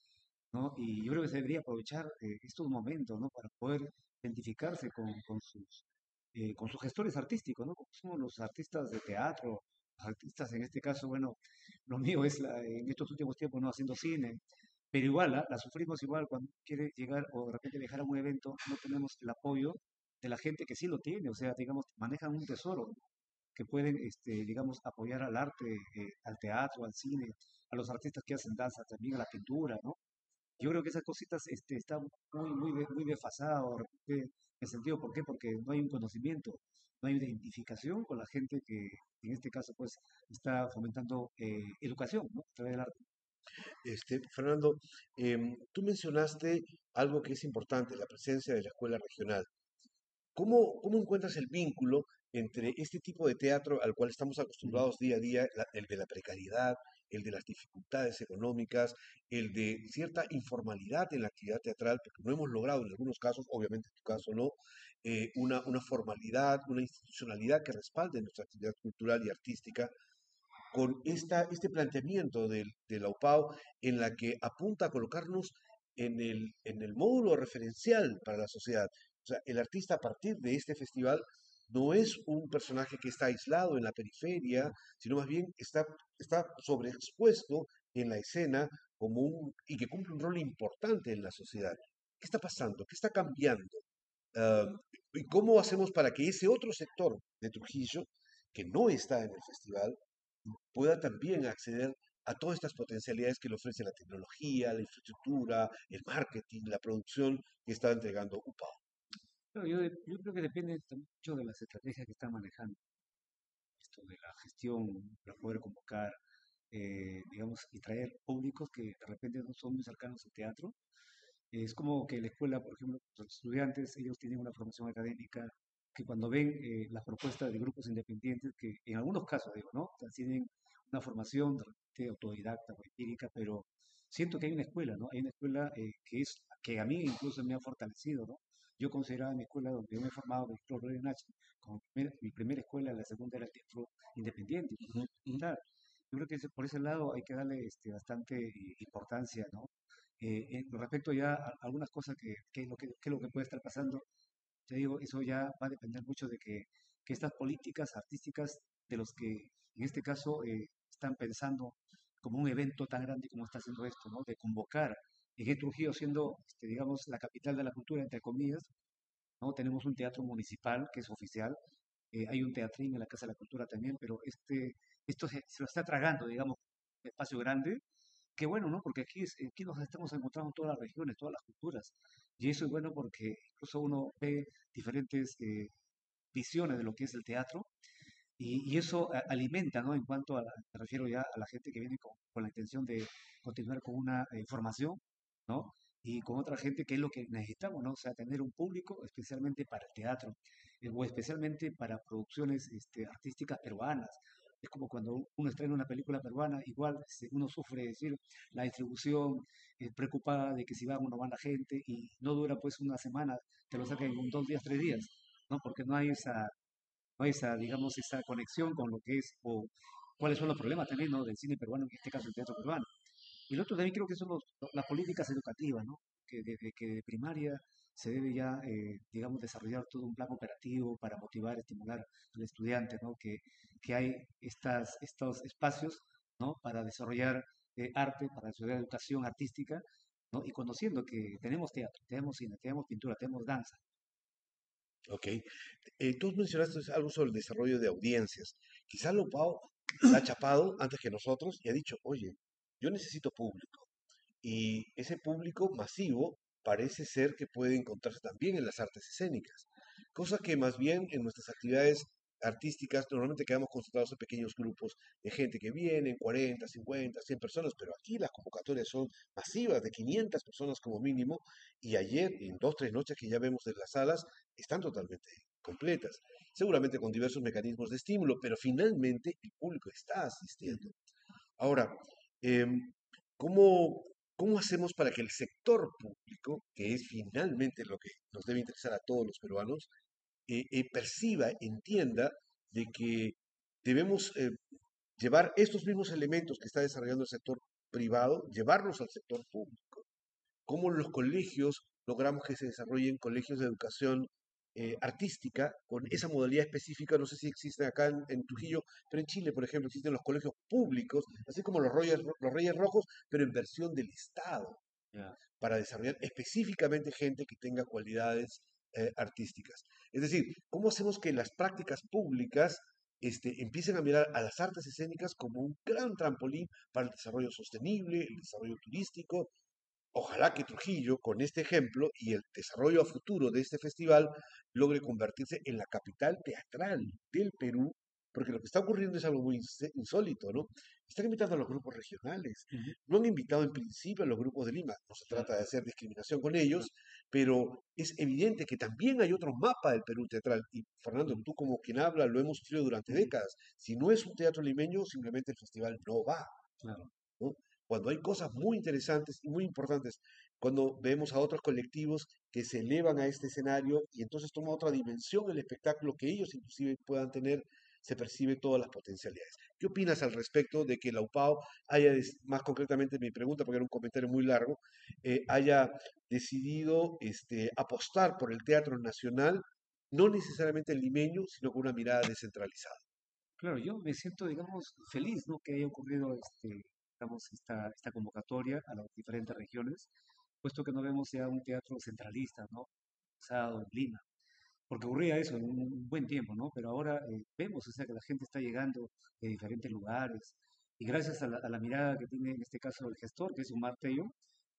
F: ¿no? Y yo creo que se debería aprovechar eh, estos momentos, ¿no? Para poder identificarse con, eh, sus gestores artísticos, ¿no? Somos los artistas de teatro, los artistas en este caso, bueno, lo mío es la, en estos últimos tiempos, ¿no? Haciendo cine, pero igual, ¿ah? la sufrimos igual cuando quiere llegar o de repente viajar a un evento, no tenemos el apoyo de la gente que sí lo tiene, o sea, digamos, manejan un tesoro que pueden, este, digamos, apoyar al arte, eh, al teatro, al cine, a los artistas que hacen danza, también a la pintura, ¿no? Yo creo que esas cositas este, están muy, muy, muy desfasadas, en el sentido, ¿por qué? Porque no hay un conocimiento, no hay una identificación con la gente que, en este caso, pues, está fomentando eh, educación, ¿no? A través del arte.
B: Este, Fernando, em, tú mencionaste algo que es importante, la presencia de la escuela regional. ¿Cómo, cómo encuentras el vínculo entre este tipo de teatro al cual estamos acostumbrados día a día, la- el de la precariedad, el de las dificultades económicas, el de cierta informalidad en la actividad teatral, porque no hemos logrado en algunos casos, obviamente en tu caso no, eh, una, una formalidad, una institucionalidad que respalde nuestra actividad cultural y artística, con esta, este planteamiento del, de la UPAO en la que apunta a colocarnos en el, en el módulo referencial para la sociedad. O sea, el artista a partir de este festival no es un personaje que está aislado en la periferia, sino más bien está, está sobreexpuesto en la escena como un, y que cumple un rol importante en la sociedad. ¿Qué está pasando? ¿Qué está cambiando? Ah, ¿Y cómo hacemos para que ese otro sector de Trujillo, que no está en el festival, pueda también acceder a todas estas potencialidades que le ofrece la tecnología, la infraestructura, el marketing, la producción que está entregando UPAO.
F: Claro, yo, yo creo que depende mucho de las estrategias que están manejando, esto de la gestión para poder convocar, eh, digamos, y traer públicos que de repente no son muy cercanos al teatro. Es como que la escuela, por ejemplo, los estudiantes, ellos tienen una formación académica que cuando ven eh, las propuestas de grupos independientes, que en algunos casos, digo, ¿no? Tienen una formación de repente autodidacta o empírica, pero siento que hay una escuela, ¿no? Hay una escuela eh, que es, que a mí incluso me ha fortalecido, ¿no? Yo consideraba mi escuela donde yo me he formado, de Flor Nacho, como primer- mi primera escuela, la segunda era el teatro independiente. Claro, yo creo que por ese lado hay que darle este, bastante importancia, ¿no? Eh, respecto ya a algunas cosas que, que es lo que, lo que puede estar pasando, te digo, eso ya va a depender mucho de que, que estas políticas artísticas de los que en este caso eh, están pensando como un evento tan grande como está haciendo esto, ¿no? De convocar en el Trujillo siendo, este, digamos, la capital de la cultura, entre comillas, ¿no? Tenemos un teatro municipal que es oficial, eh, hay un teatrín en la Casa de la Cultura también, pero este, esto se, lo está tragando, digamos, un espacio grande. Qué bueno, ¿no? Porque aquí, aquí nos estamos encontrando todas las regiones, todas las culturas. Y eso es bueno porque incluso uno ve diferentes eh, visiones de lo que es el teatro y, y eso alimenta, ¿no? En cuanto a, la- me refiero ya a la gente que viene con, con la intención de continuar con una eh, formación, ¿no? y con otra gente, que es lo que necesitamos, ¿no? O sea, tener un público especialmente para el teatro, eh, o especialmente para producciones este, artísticas peruanas. Es como cuando uno estrena una película peruana, igual este, uno sufre, decir, la distribución, eh, preocupada de que si va o no va la gente, y no dura pues una semana, te lo sacan en dos días, tres días, ¿no? Porque no hay esa, no hay esa, digamos, esa conexión con lo que es, o cuáles son los problemas también, ¿no? Del cine peruano, en este caso el teatro peruano. Y el otro también creo que son los- las políticas educativas, ¿no? Que desde que de primaria se debe ya, eh, digamos, desarrollar todo un plan operativo para motivar, estimular al estudiante, ¿no? Que, que hay estas, estos espacios, ¿no? Para desarrollar eh, arte, para desarrollar educación artística, ¿no? Y conociendo que tenemos teatro, tenemos cine, tenemos pintura, tenemos danza.
B: Ok. Eh, tú mencionaste algo sobre el desarrollo de audiencias. Quizá Lopao ha chapado antes que nosotros y ha dicho, oye, yo necesito público. Y ese público masivo parece ser que puede encontrarse también en las artes escénicas. Cosa que más bien en nuestras actividades artísticas normalmente quedamos concentrados en pequeños grupos de gente que vienen, 40, 50, 100 personas, pero aquí las convocatorias son masivas, de 500 personas como mínimo, y ayer, en dos, tres noches que ya vemos en las salas, están totalmente completas, seguramente con diversos mecanismos de estímulo, pero finalmente el público está asistiendo. Ahora, em, ¿cómo, cómo hacemos para que el sector público, que es finalmente lo que nos debe interesar a todos los peruanos, eh, eh, perciba, entienda de que debemos eh, llevar estos mismos elementos que está desarrollando el sector privado, llevarlos al sector público? ¿Cómo los colegios logramos que se desarrollen colegios de educación eh, artística con esa modalidad específica? No sé si existe acá en, en Trujillo, pero en Chile, por ejemplo, existen los colegios públicos, así como los Reyes, los Reyes Rojos, pero en versión del Estado para desarrollar específicamente gente que tenga cualidades eh, artísticas. Es decir, ¿cómo hacemos que las prácticas públicas este, empiecen a mirar a las artes escénicas como un gran trampolín para el desarrollo sostenible, el desarrollo turístico? Ojalá que Trujillo, con este ejemplo y el desarrollo a futuro de este festival, logre convertirse en la capital teatral del Perú, porque lo que está ocurriendo es algo muy insólito, ¿no? Están invitando a los grupos regionales, no han invitado en principio a los grupos de Lima, no se trata de hacer discriminación con ellos, pero es evidente que también hay otro mapa del Perú teatral. Y Fernando, tú como quien habla, lo hemos sufrido durante décadas. Si no es un teatro limeño, simplemente el festival no va.
F: Claro.
B: ¿no? Cuando hay cosas muy interesantes y muy importantes, cuando vemos a otros colectivos que se elevan a este escenario y entonces toma otra dimensión el espectáculo que ellos inclusive puedan tener, se percibe todas las potencialidades. ¿Qué opinas al respecto de que la UPAO haya, más concretamente mi pregunta, porque era un comentario muy largo, eh, haya decidido este, apostar por el teatro nacional, no necesariamente el limeño, sino con una mirada descentralizada?
F: Claro, yo me siento, digamos, feliz, ¿no? Que haya ocurrido, este, digamos, esta, esta convocatoria a las diferentes regiones, puesto que no vemos ya un teatro centralista, ¿no? Usado en Lima, porque ocurría eso en un buen tiempo, ¿no? Pero ahora eh, vemos, o sea, que la gente está llegando de diferentes lugares, y gracias a la, mirada que tiene en este caso el gestor, que es un Tello,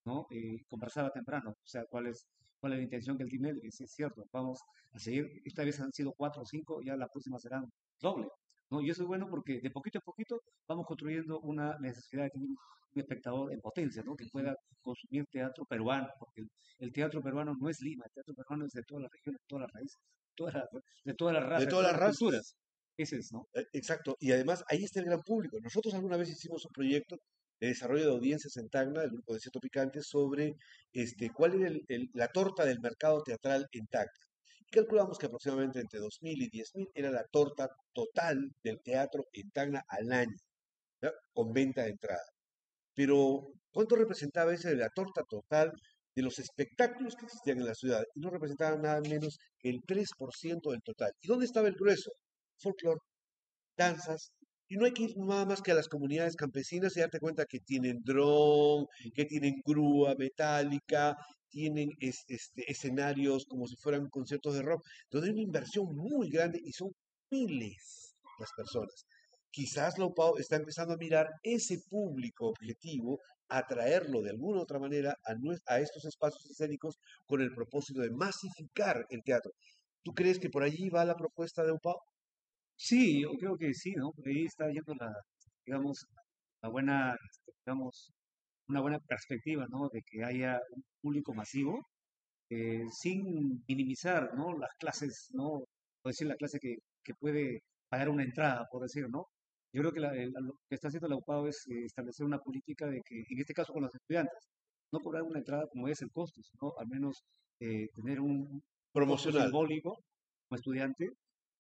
F: ¿no? Eh, conversaba temprano, o sea, cuál es, cuál es la intención que él tiene, sí es cierto, vamos a seguir, esta vez han sido cuatro o cinco, ya la próxima serán doble. ¿No? Y eso es bueno porque de poquito a poquito vamos construyendo una necesidad de tener un espectador en potencia, ¿no? Que pueda consumir teatro peruano, porque el, teatro peruano no es Lima, el teatro peruano es de todas las regiones, de todas las raíces, todas las- de todas las razas,
B: todas las razas.
F: Ese es, ¿no?
B: Eh, Exacto, y además ahí está el gran público. Nosotros alguna vez hicimos un proyecto de desarrollo de audiencias en Tacna, el grupo de Cierto Picante, sobre este, cuál era el- el- la torta del mercado teatral en Tacna. Calculamos que aproximadamente entre 2.000 y 10.000 era la torta total del teatro en Tacna al año, con venta de entrada. Pero, ¿cuánto representaba ese de la torta total de los espectáculos que existían en la ciudad? Y no representaba nada menos que el 3% del total. ¿Y dónde estaba el grueso? Folclore, danzas. Y no hay que ir nada más que a las comunidades campesinas y darte cuenta que tienen dron, que tienen grúa metálica, tienen es- este, escenarios como si fueran conciertos de rock, donde hay una inversión muy grande y son miles las personas. Quizás la UPAO está empezando a mirar ese público objetivo, atraerlo de alguna u otra manera a, a estos espacios escénicos con el propósito de masificar el teatro. ¿Tú crees que por allí va la propuesta de UPAO?
F: Sí, yo creo que sí, ¿no? Por ahí está yendo la, digamos, la buena, digamos, una buena perspectiva, ¿no? De que haya un público masivo, eh, sin minimizar, ¿no? Las clases, ¿no? Por decir la clase que, que puede pagar una entrada, por decir, ¿no? Yo creo que la- lo que está haciendo la UPAO es eh, establecer una política de que, en este caso con los estudiantes, no cobrar una entrada como es el costo, sino al menos eh, tener un
B: Promocional.
F: simbólico como estudiante,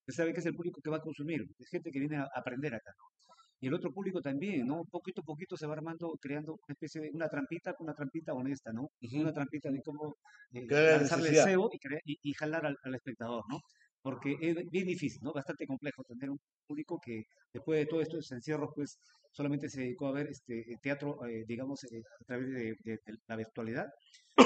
F: que sabe que es el público que va a consumir, es gente que viene a aprender acá, ¿no? Y el otro público también, ¿no? Poquito a poquito se va armando, creando una especie de, una trampita, una trampita honesta, ¿no?
B: Ujú.
F: Una trampita de cómo eh, lanzarle el cebo y, y, y jalar al, al espectador, ¿no? Porque es bien difícil, ¿no? Bastante complejo tener un público que después de todo esto, ese encierro, pues solamente se dedicó a ver este teatro, eh, digamos, eh, a través de, de- de la virtualidad.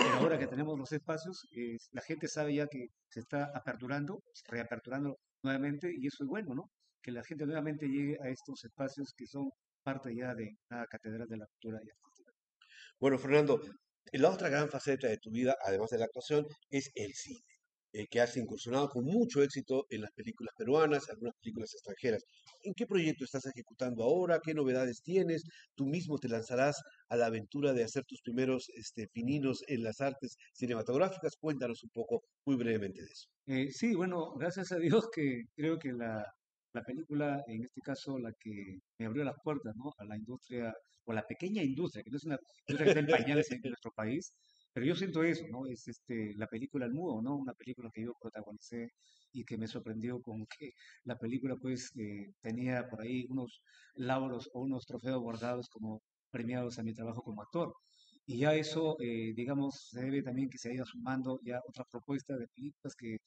F: Pero ahora que tenemos los espacios, eh, la gente sabe ya que se está aperturando, reaperturando nuevamente, y eso es bueno, ¿no? Que la gente nuevamente llegue a estos espacios que son parte ya de la catedral de la cultura y artística.
B: Bueno, Fernando, la otra gran faceta de tu vida, además de la actuación, es el cine, eh, que has incursionado con mucho éxito en las películas peruanas, algunas películas extranjeras. ¿En qué proyecto estás ejecutando ahora? ¿Qué novedades tienes? ¿Tú mismo te lanzarás a la aventura de hacer tus primeros este, pininos en las artes cinematográficas? Cuéntanos un poco, muy brevemente de eso.
F: Eh, sí, bueno, gracias a Dios que creo que la, la película, en este caso, la que me abrió las puertas, ¿no? A la industria, o la pequeña industria, que no es una industria que está en pañales en nuestro país, pero yo siento eso, ¿no? Es este, la película El Mudo, ¿no? Una película que yo protagonicé y que me sorprendió con que la película, pues, eh, tenía por ahí unos lauros o unos trofeos guardados como premiados a mi trabajo como actor. Y ya eso, eh, digamos, se debe también que se haya sumando ya otras propuestas de películas que,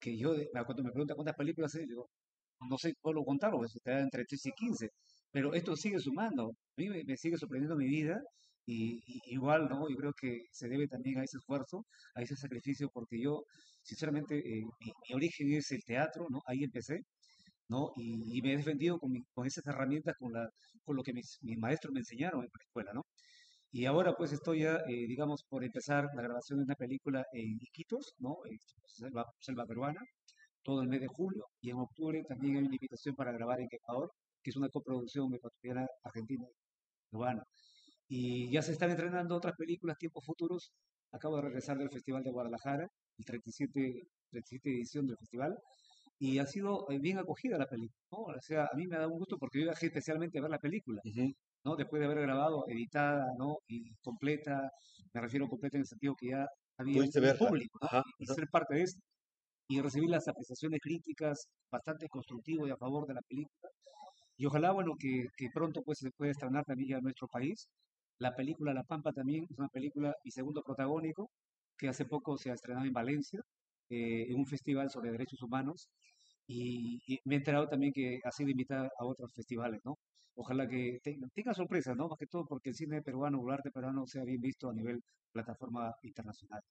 F: que yo, cuando me preguntan cuántas películas hay, digo, no sé puedo contarlo, pues, está entre 3 y 15, pero esto sigue sumando, a mí me, sigue sorprendiendo mi vida y, y igual, ¿no? Yo creo que se debe también a ese esfuerzo, a ese sacrificio, porque yo, sinceramente, eh, mi, mi origen es el teatro, ¿no? Ahí empecé, ¿no? Y, y me he defendido con, mi- con esas herramientas, con, la, con lo que mis, mis maestros me enseñaron en la escuela, ¿no? Y ahora pues estoy ya, eh, digamos, por empezar la grabación de una película en Iquitos, ¿no? Eh, Selva, selva peruana, todo el mes de julio. Y en octubre también hay una invitación para grabar en Ecuador, que es una coproducción ecuatoriana, argentina, peruana. Y ya se están entrenando otras películas, tiempos futuros. Acabo de regresar del Festival de Guadalajara, el 37, 37 edición del festival, y ha sido eh, bien acogida la película, ¿no? O sea, a mí me ha dado un gusto porque yo viajé especialmente a ver la película. ¿no? Después de haber grabado, editada, ¿no? Y completa, me refiero completa en el sentido que ya había un público, ¿no? Y ser parte de esto. Y recibir las apreciaciones críticas bastante constructivas y a favor de la película. Y ojalá, bueno, que, que pronto pues se pueda estrenar también ya en nuestro país. La película La Pampa también es una película, mi segundo protagónico, que hace poco se ha estrenado en Valencia, eh, en un festival sobre derechos humanos. Y, y me he enterado también que ha sido invitada a otros festivales, ¿no? Ojalá que tenga, tenga sorpresas, ¿no? Más que todo porque el cine peruano el arte peruano sea bien visto a nivel plataforma internacional.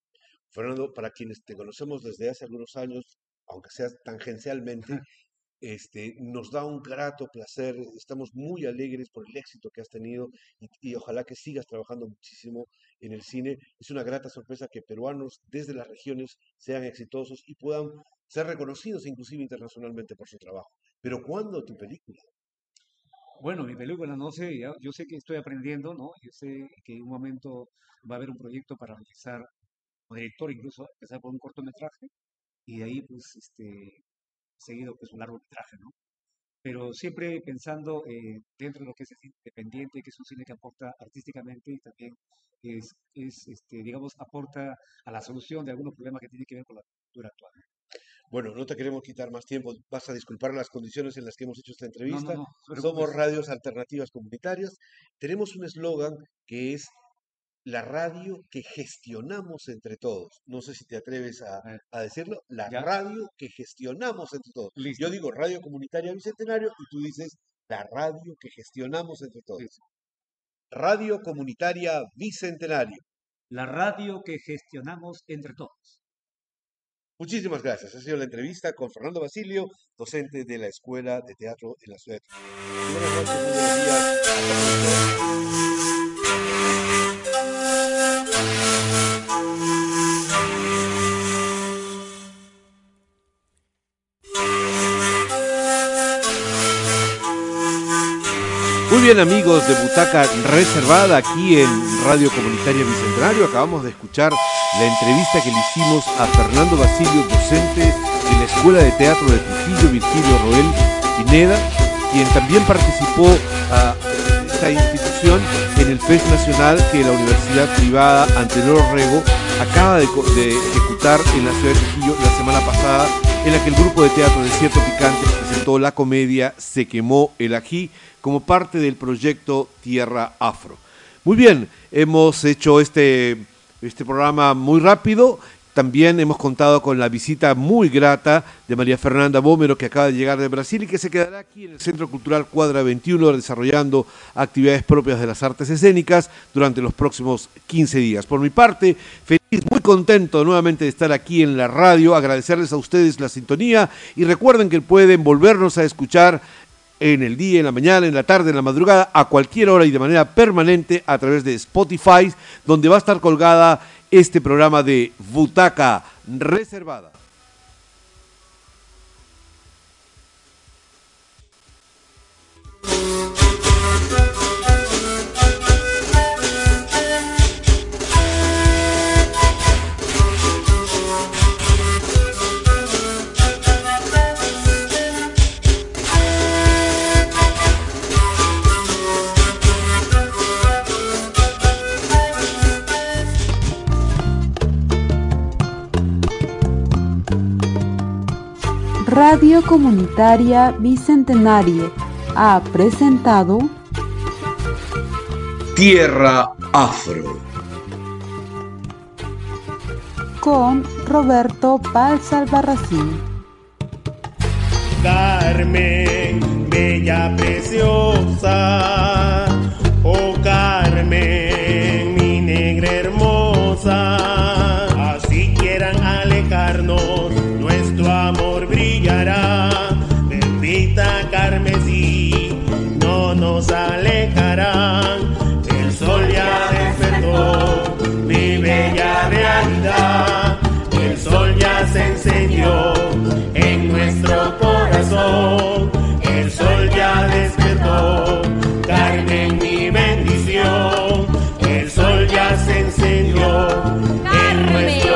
B: Fernando, para quienes te conocemos desde hace algunos años, aunque sea tangencialmente, este, nos da un grato placer, estamos muy alegres por el éxito que has tenido y, y ojalá que sigas trabajando muchísimo en el cine. Es una grata sorpresa que peruanos desde las regiones sean exitosos y puedan ser reconocidos inclusive internacionalmente por su trabajo. Pero ¿cuándo tu película?
F: Bueno, mi película, no sé, yo sé que estoy aprendiendo, ¿no? Yo sé que en un momento va a haber un proyecto para realizar, como director incluso, empezar por un cortometraje y de ahí, pues, este, seguido, pues, un largometraje, ¿no? Pero siempre pensando eh, dentro de lo que es el cine independiente, que es un cine que aporta artísticamente y también es, es este, digamos, aporta a la solución de algunos problemas que tienen que ver con la cultura actual.
B: Bueno, no te queremos quitar más tiempo, vas a disculpar las condiciones en las que hemos hecho esta entrevista.
F: no, no, no
B: Somos radios alternativas comunitarias. Tenemos un eslogan que es la radio que gestionamos entre todos. No sé si te atreves a,
F: A ver,
B: a decirlo. La
F: ¿ya?
B: radio que gestionamos entre todos.
F: Listo.
B: Yo digo Radio Comunitaria Bicentenario y tú dices la radio que gestionamos entre todos. Radio Comunitaria Bicentenario.
F: La radio que gestionamos entre todos.
B: Muchísimas gracias. Ha sido la entrevista con Fernando Basilio, docente de la Escuela de Teatro en la ciudad amigos de Butaca Reservada aquí en Radio Comunitaria Bicentenario. Acabamos de escuchar la entrevista que le hicimos a Fernando Basilio, docente de la Escuela de Teatro de Trujillo, Virgilio Roel Pineda, quien también participó a esta institución en el FES Nacional que la Universidad Privada Antenor Rego acaba de, de ejecutar en la ciudad de Trujillo la semana pasada, en la que el grupo de teatro Desierto Picante presentó la comedia Se quemó el ají como parte del proyecto Tierra Afro. Muy bien, hemos hecho este, este programa muy rápido. También hemos contado con la visita muy grata de María Fernanda Bómero, que acaba de llegar de Brasil y que se quedará aquí en el Centro Cultural Cuadra 21 desarrollando actividades propias de las artes escénicas durante los próximos 15 días. Por mi parte, feliz, muy contento nuevamente de estar aquí en la radio, agradecerles a ustedes la sintonía y recuerden que pueden volvernos a escuchar en el día, en la mañana, en la tarde, en la madrugada, a cualquier hora y de manera permanente a través de Spotify, donde va a estar colgada este programa de Butaca Reservada.
A: Radio Comunitaria Bicentenario ha presentado
G: Tierra Afro.
A: con Roberto Paz Albarracín.
C: Carmen, bella preciosa, oh Carmen, mi negra hermosa, bendita carmesí, no nos alejará. El sol ya despertó, mi bella realidad. El sol ya se encendió en nuestro corazón.